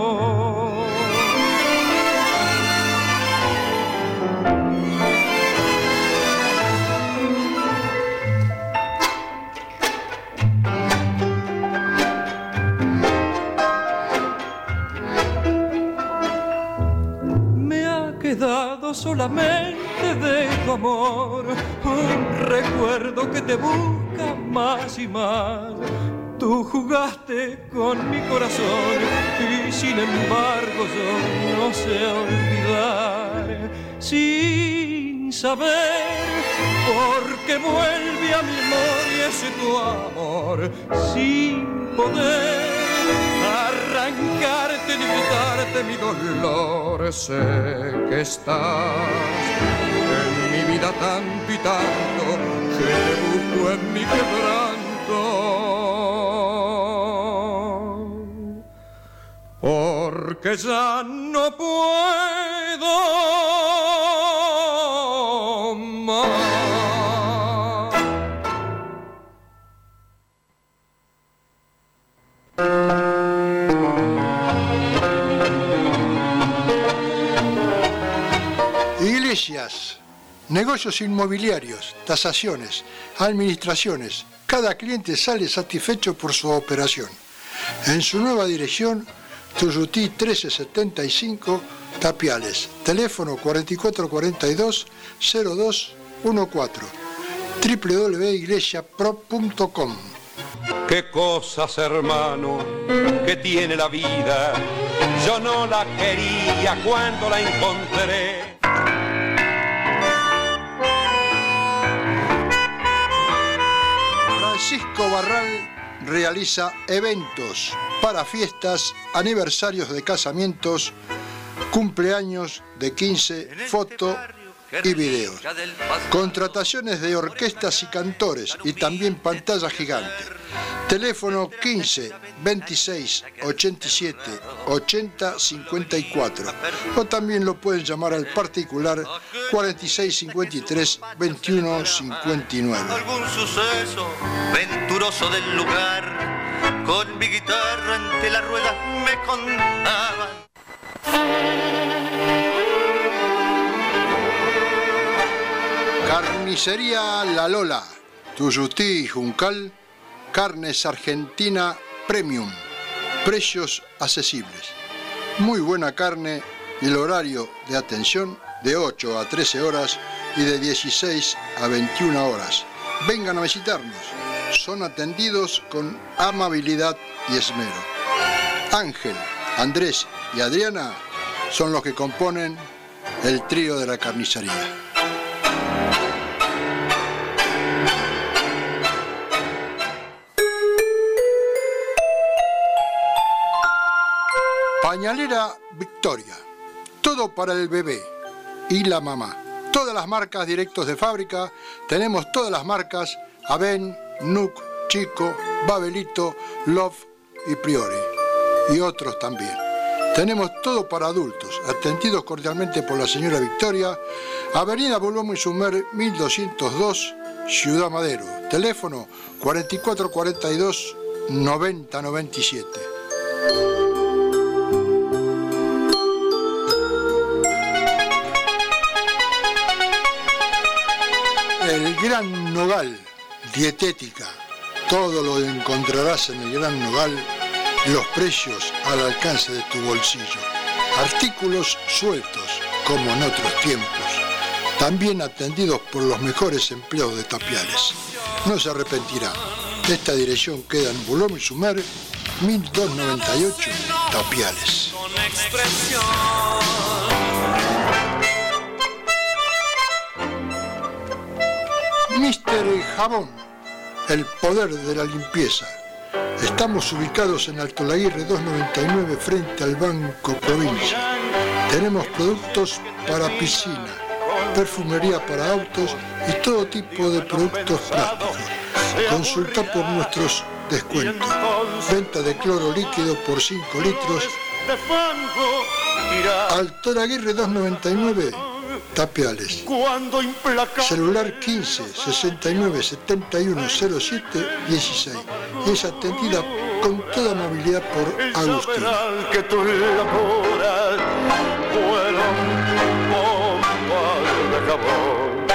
Solamente de tu amor un recuerdo que te busca más y más. Tú jugaste con mi corazón y sin embargo yo no sé olvidar. Sin saber por qué vuelve a mi memoria ese tu amor, sin poder arrancarte ni quitarte mi dolor. Sé que estás en mi vida tanto y tanto que te busco en mi quebranto. Porque ya no puedo Iglesias, negocios inmobiliarios, tasaciones, administraciones. Cada cliente sale satisfecho por su operación. En su nueva dirección, Tuyutí 1375, Tapiales. Teléfono 4442-0214. www.iglesiaprop.com Qué cosas, hermano, que tiene la vida. Yo no la quería cuando la encontré. Francisco Barral realiza eventos para fiestas, aniversarios de casamientos, cumpleaños de 15, foto y videos. Contrataciones de orquestas y cantores y también pantalla gigante. Teléfono 15 26 87 80 54 o también lo pueden llamar al particular 46 53 21 59. algún suceso venturoso del lugar. Con mi guitarra ante la rueda me contaban. Carnicería La Lola, Tuyutí Juncal, carnes argentina premium, precios accesibles. Muy buena carne y el horario de atención de 8 a 13 horas y de 16 a 21 horas. Vengan a visitarnos, son atendidos con amabilidad y esmero. Ángel, Andrés y Adriana son los que componen el trío de la carnicería. Pañalera Victoria. Todo para el bebé y la mamá. Todas las marcas directos de fábrica. Tenemos todas las marcas Aven, Nuc, Chico, Babelito, Love y Priori. Y otros también. Tenemos todo para adultos, atendidos cordialmente por la señora Victoria, Avenida Bolomo y Sumer 1202, Ciudad Madero. Teléfono 4442 9097. Gran Nogal, dietética. Todo lo encontrarás en el Gran Nogal, los precios al alcance de tu bolsillo. Artículos sueltos, como en otros tiempos. También atendidos por los mejores empleados de Tapiales. No se arrepentirá. Esta dirección queda en Boulogne Sumer, 1298, Tapiales. Mister Jabón, el poder de la limpieza. Estamos ubicados en Alto Laguirre 299 frente al Banco Provincia. Tenemos productos para piscina, perfumería para autos y todo tipo de productos plásticos. Consulta por nuestros descuentos. Venta de cloro líquido por 5 litros. Alto Laguirre 299 Tapiales. Cuando Celular 15 69 71 07 16. Y es atendida con toda amabilidad por Agustín. que jabón.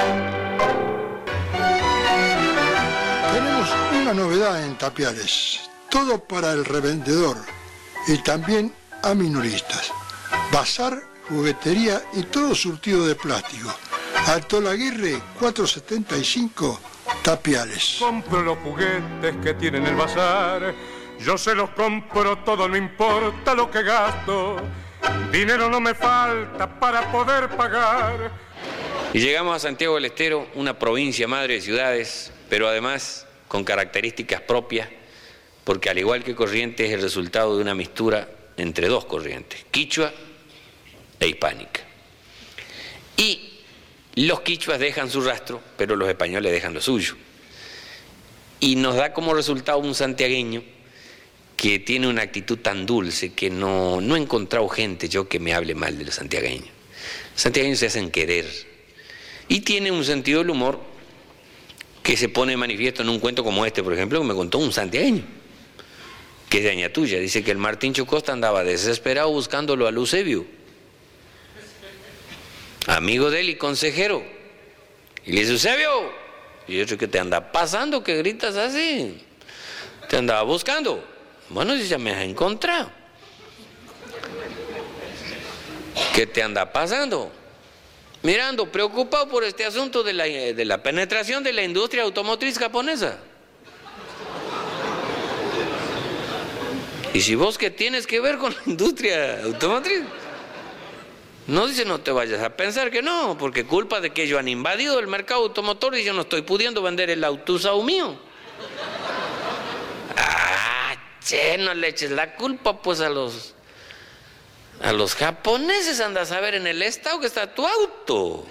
Tenemos una novedad en Tapiales. Todo para el revendedor y también a minoristas. Bazar, juguetería y todo surtido de plástico. Alto Laguirre 475 Tapiales. Compro los juguetes que tienen el bazar. Yo se los compro todo, no importa lo que gasto. Dinero no me falta para poder pagar. Y llegamos a Santiago del Estero, una provincia madre de ciudades, pero además con características propias, porque al igual que Corrientes es el resultado de una mistura entre dos corrientes, quichua e hispánica. Y los quichuas dejan su rastro, pero los españoles dejan lo suyo. Y nos da como resultado un santiagueño que tiene una actitud tan dulce que no, no he encontrado gente yo que me hable mal de los santiagueños. Los santiagueños se hacen querer. Y tiene un sentido del humor que se pone manifiesto en un cuento como este, por ejemplo, que me contó un santiagueño, que es de Añatuya. Dice que el Martín Chocosta andaba desesperado buscándolo a Lucebio, amigo de él y consejero. Y le dice, Eusebio, y otro que te anda pasando, que gritas así. Te andaba buscando. Bueno, si ya me has encontrado. ¿Qué te anda pasando? Mirando, preocupado por este asunto de la, de la penetración de la industria automotriz japonesa. Y si vos que tienes que ver con la industria automotriz, no dice no te vayas a pensar que no, porque culpa de que ellos han invadido el mercado automotor y yo no estoy pudiendo vender el auto usado mío. Ah, che, no le eches la culpa pues a los a los japoneses andas a ver en el estado que está tu auto.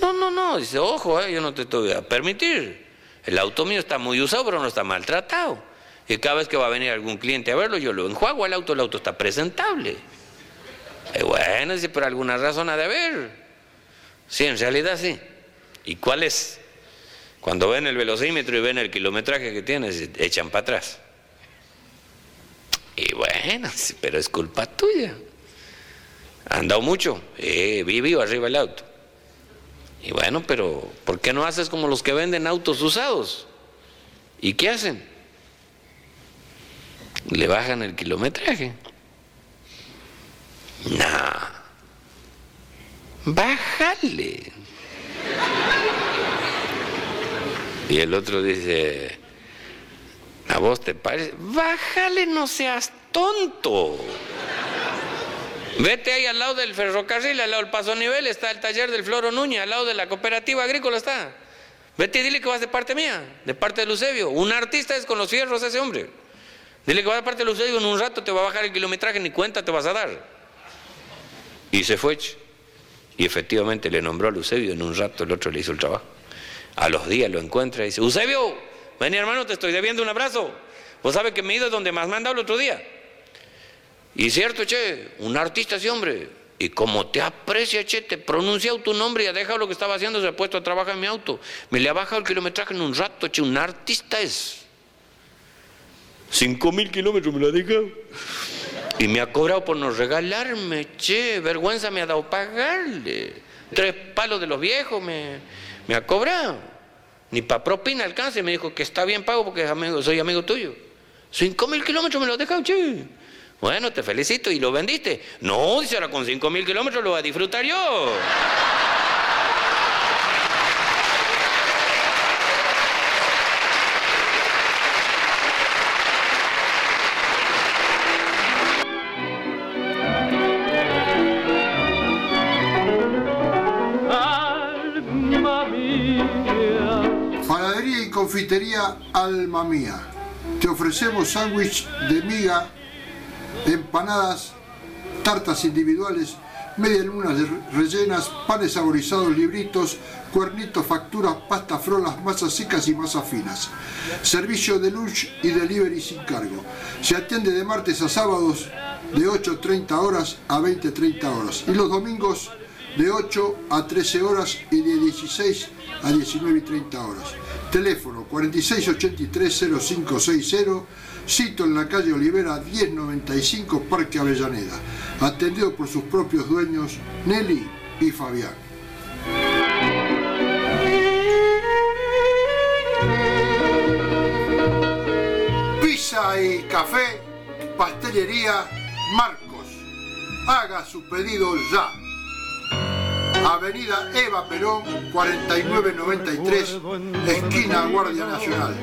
No, no, no, dice, ojo, eh, yo no te voy a permitir. El auto mío está muy usado, pero no está maltratado. Y cada vez que va a venir algún cliente a verlo, yo lo enjuago al auto, el auto está presentable. Y bueno, dice, por alguna razón ha de haber. Sí, en realidad sí. ¿Y cuál es? Cuando ven el velocímetro y ven el kilometraje que tiene, se echan para atrás. Y bueno, pero es culpa tuya. ¿Ha andado mucho? Eh, vivo arriba el auto. Y bueno, pero ¿por qué no haces como los que venden autos usados? ¿Y qué hacen? Le bajan el kilometraje. No. Bájale. Y el otro dice, ¿a vos te parece? Bájale, no seas tonto. Vete ahí al lado del ferrocarril, al lado del paso nivel, está el taller del Floro Núñez, al lado de la cooperativa agrícola está. Vete y dile que vas de parte mía, de parte de Lucebio. Un artista es con los fierros ese hombre. Dile que vas de parte de Lucebio, en un rato te va a bajar el kilometraje, ni cuenta te vas a dar. Y se fue. Y efectivamente le nombró a Lucebio, en un rato el otro le hizo el trabajo. A los días lo encuentra y dice, Eusebio, ven hermano, te estoy debiendo un abrazo. Vos sabes que me he ido donde más me han dado el otro día. Y cierto, che, un artista ese hombre. Y como te aprecia, che, te pronunciado tu nombre y ha dejado lo que estaba haciendo, se ha puesto a trabajar en mi auto. Me le ha bajado el kilometraje en un rato, che, un artista es. Cinco mil kilómetros me lo ha dejado. Y me ha cobrado por no regalarme, che, vergüenza me ha dado pagarle. Tres palos de los viejos me, me ha cobrado. Ni para propina alcance, me dijo que está bien pago porque soy amigo tuyo. Cinco mil kilómetros me lo ha dejado, che. Bueno, te felicito. ¿Y lo vendiste? No, dice ahora con cinco mil kilómetros lo voy a disfrutar yo. Confitería Alma Mía. Te ofrecemos sándwich de miga, empanadas, tartas individuales, medias lunas rellenas, panes saborizados, libritos, cuernitos, facturas, pastas frolas, masas secas y masas finas. Servicio de lunch y delivery sin cargo. Se atiende de martes a sábados de 8.30 horas a 20.30 horas y los domingos de 8 a 13 horas y de 16 a 19 y 30 horas. Teléfono 4683-0560, sitio en la calle Olivera 1095, Parque Avellaneda. Atendido por sus propios dueños, Nelly y Fabián. Pizza y café, pastelería Marcos. Haga su pedido ya. Avenida Eva Perón, 4993, esquina Guardia Nacional.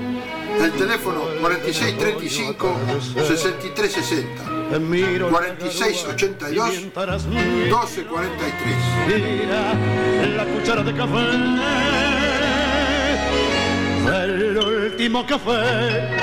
El teléfono 4635-6360. 4682-1243. Mira la cuchara de café del último café.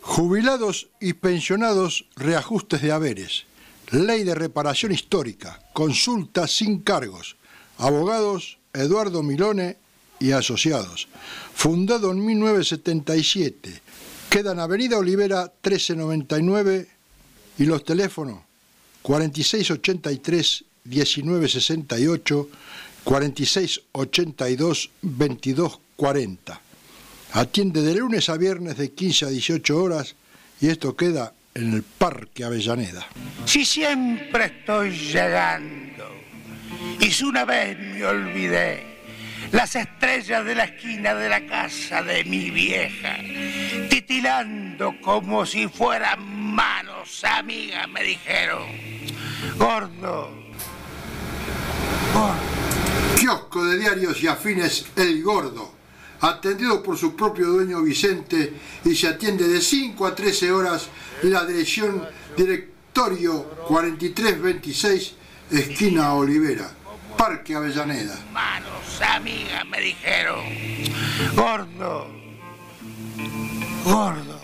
Jubilados y pensionados, reajustes de haberes. Ley de reparación histórica. Consulta sin cargos. Abogados Eduardo Milone y Asociados. Fundado en 1977. Queda en Avenida Olivera 1399 y los teléfonos 4683 1968 4682 2240. Atiende de lunes a viernes de 15 a 18 horas y esto queda en el Parque Avellaneda. Si siempre estoy llegando, y si una vez me olvidé, las estrellas de la esquina de la casa de mi vieja, titilando como si fueran manos amigas, me dijeron, gordo, Kiosco de diarios y afines El Gordo, atendido por su propio dueño Vicente y se atiende de 5 a 13 horas en la dirección Directorio 4326, esquina Olivera, Parque Avellaneda. manos amigas, me dijeron, gordo, gordo.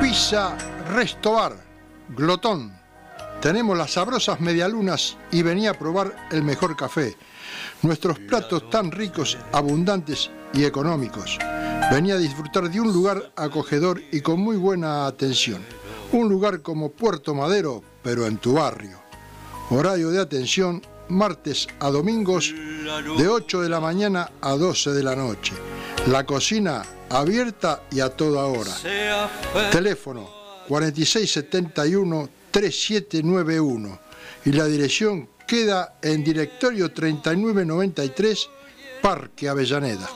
Pizza Restobar, Glotón. Tenemos las sabrosas medialunas y venía a probar el mejor café. Nuestros platos tan ricos, abundantes y económicos. Venía a disfrutar de un lugar acogedor y con muy buena atención. Un lugar como Puerto Madero, pero en tu barrio. Horario de atención martes a domingos de 8 de la mañana a 12 de la noche. La cocina abierta y a toda hora. Teléfono 4671-3791 y la dirección queda en directorio 3993 Parque Avellaneda.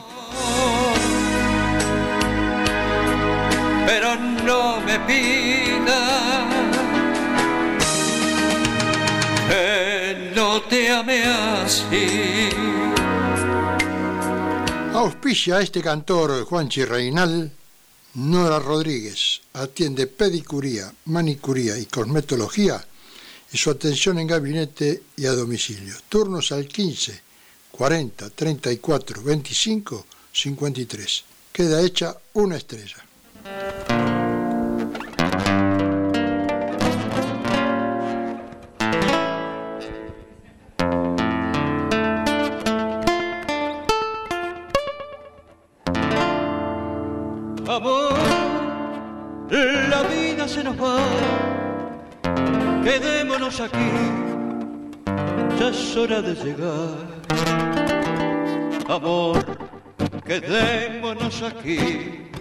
pero no me pida que no te ame así. Auspicia a este cantor Juanchi Reinal, Nora Rodríguez. Atiende pedicuría, manicuría y cosmetología y su atención en gabinete y a domicilio. Turnos al 15 40 34 25 53. Queda hecha una estrella. Quedémonos aquí, ya es hora de llegar. Amor, quedémonos aquí,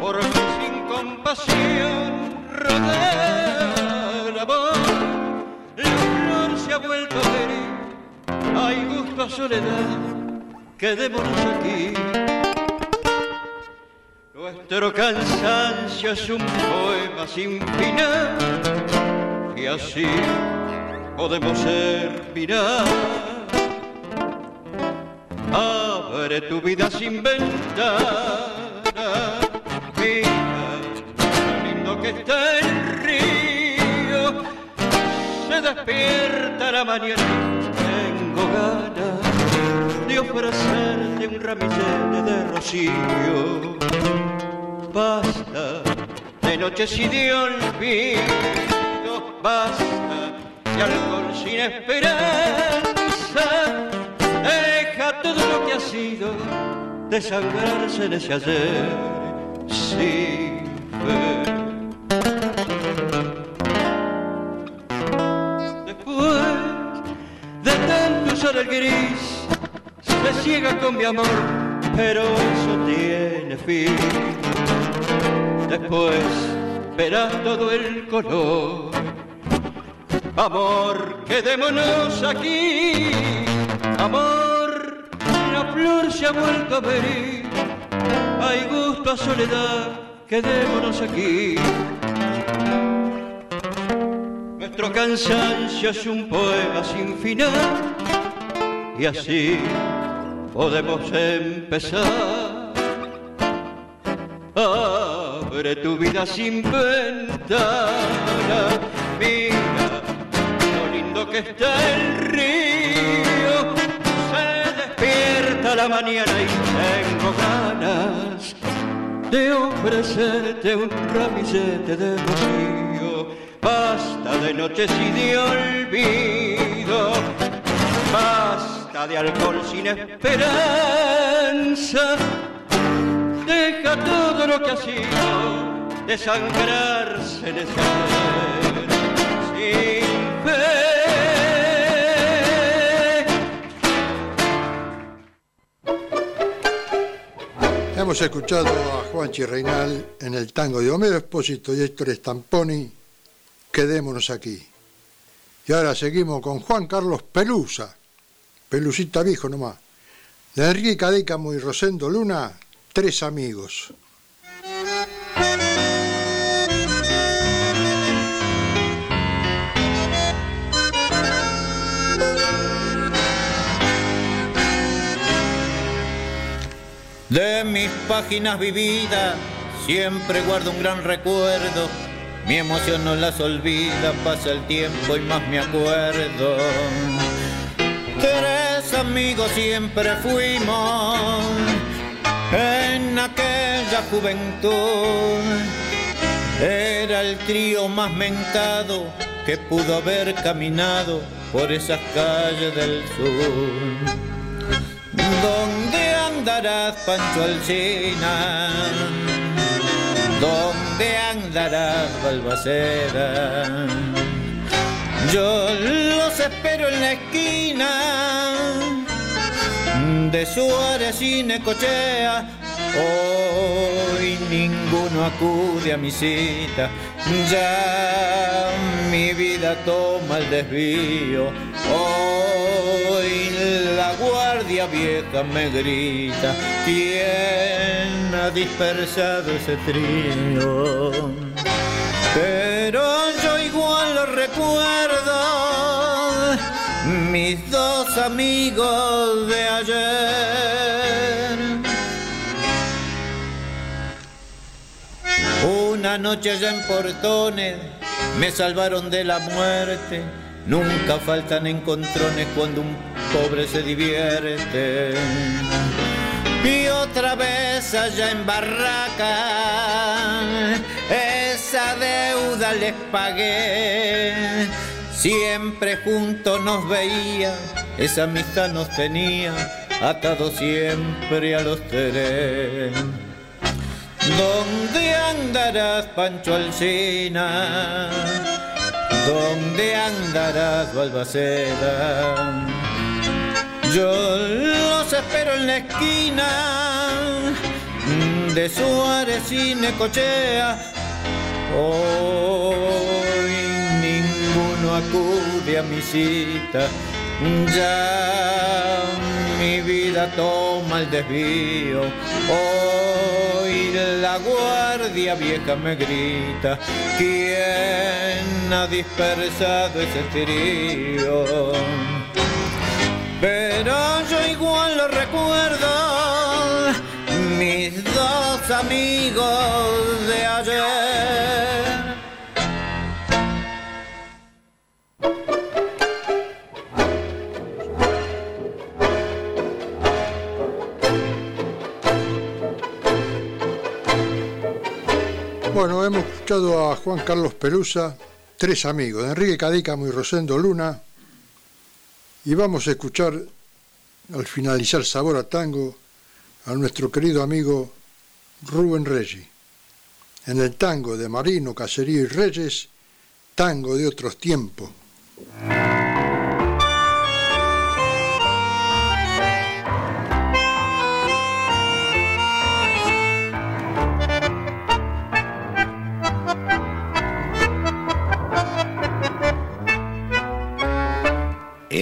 por sin compasión rodea el amor. La flor se ha vuelto herir, hay gusto a soledad, quedémonos aquí. Nuestro cansancio es un poema sin final y así podemos terminar. Abre tu vida sin ventana, mira lo lindo que está el río. Se despierta la mañana tengo ganas de ofrecerte un ramillete de rocío basta de noches y de olvido, basta de alcohol sin esperanza, deja todo lo que ha sido, desangrarse en ese ayer sin fe. Después de tanto usar el gris, se ciega con mi amor, pero eso tiene fin después verás todo el color. Amor, quedémonos aquí. Amor, la flor se ha vuelto a venir. Hay gusto a soledad, quedémonos aquí. Nuestro cansancio es un poema sin final y así podemos empezar. Abre tu vida sin ventana, mira que está el río. Se despierta la mañana y tengo ganas de ofrecerte un ramillete de rocío. Basta de noches y de olvido, basta de alcohol sin esperanza deja todo lo que ha sido desangrarse en ese sin fe. Hemos escuchado a Juanchi Reinal en el tango de Homero Espósito y Héctor Stamponi, Quedémonos aquí. Y ahora seguimos con Juan Carlos Pelusa, Pelusita viejo nomás, de Enrique Cadícamo y Rosendo Luna, Tres amigos. De mis páginas vividas siempre guardo un gran recuerdo. Mi emoción no las olvida, pasa el tiempo y más me acuerdo. Tres amigos siempre fuimos en aquella juventud. Era el trío más mentado que pudo haber caminado por esas calles del sur. ¿Dónde andarás, Pancho Alcina? ¿Dónde andarás, Balbacera? Yo los espero en la esquina de Suárez y Necochea. Hoy ninguno acude a mi cita, ya mi vida toma el desvío. Hoy la guardia vieja me grita, ¿quién ha dispersado ese trío? Pero yo igual lo recuerdo, mis dos amigos de ayer. Una noche allá en Portones me salvaron de la muerte. Nunca faltan encontrones cuando un pobre se divierte. Y otra vez allá en Barraca, esa deuda les pagué. Siempre juntos nos veía, esa amistad nos tenía, atados siempre a los tres. ¿Dónde andarás, Pancho Alcina? ¿Dónde andarás, Balbaceda? Yo los espero en la esquina de Suárez y Necochea. Hoy ninguno acude a mi cita. Ya mi vida toma el desvío. Hoy la guardia vieja me grita. ¿Quién ha dispersado ese trío? Pero yo igual lo recuerdo, mis dos amigos de ayer. Bueno, hemos escuchado a Juan Carlos Pelusa, tres amigos, Enrique Cadícamo y Rosendo Luna, y vamos a escuchar al finalizar Sabor a Tango a nuestro querido amigo Rubén Reggi. En el tango de Marino, Caserío y Reyes, tango de otros tiempos.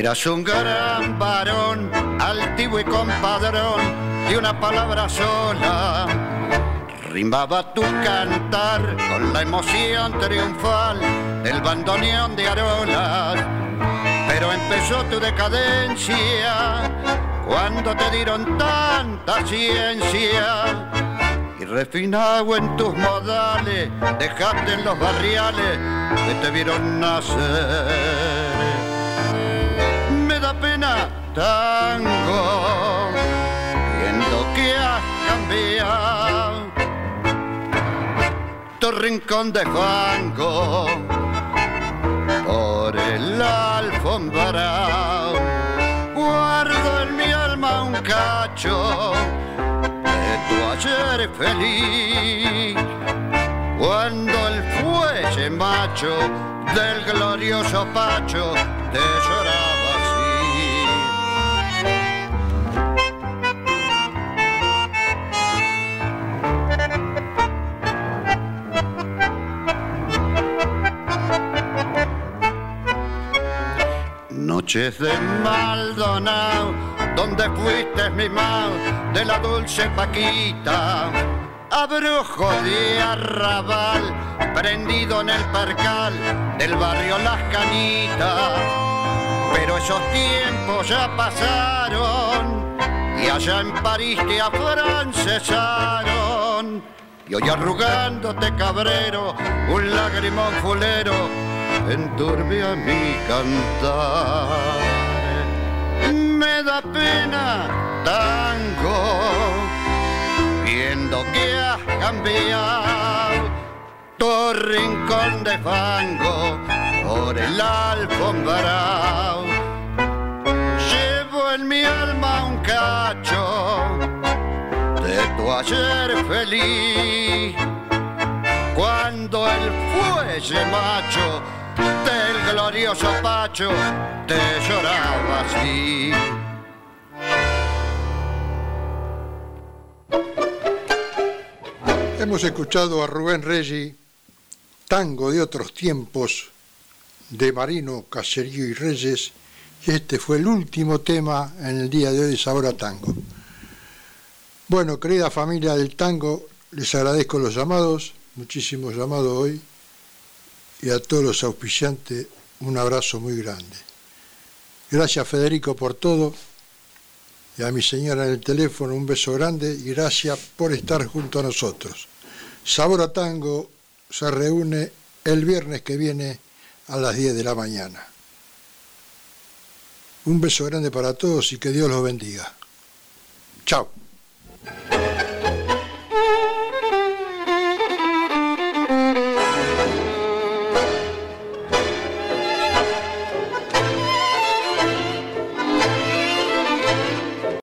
Eras un gran varón, altivo y compadrón, de una palabra sola. Rimaba tu cantar con la emoción triunfal del bandoneón de Arolas. Pero empezó tu decadencia cuando te dieron tanta ciencia. Y refinado en tus modales, dejaste en los barriales que te vieron nacer tango, viendo que has cambiado. Tu rincón de fango por el alfombrado. Guardo en mi alma un cacho de tu ayer feliz, cuando el fuelle macho del glorioso Pacho te lloraba Noches de Maldonado, donde fuiste mi mao de la dulce Paquita, abrujo de arrabal, prendido en el percal del barrio Las Canitas. Pero esos tiempos ya pasaron y allá en París te afrancesaron. Y hoy arrugándote cabrero, un lagrimón fulero enturbia mi cantar. Me da pena tango, viendo que has cambiado tu rincón de fango por el alfombrado. Llevo en mi alma un cacho de tu ayer feliz, cuando el fuelle macho del glorioso Pacho te lloraba así. Hemos escuchado a Rubén Reggi, tango de otros tiempos, de Marino, Caserío y Reyes, y este fue el último tema en el día de hoy de Sabor Tango. Bueno, querida familia del tango, les agradezco los llamados, muchísimos llamados hoy, y a todos los auspiciantes un abrazo muy grande. Gracias Federico por todo, y a mi señora en el teléfono un beso grande y gracias por estar junto a nosotros. Sabor a Tango se reúne el viernes que viene a las 10 de la mañana. Un beso grande para todos y que Dios los bendiga. Chao.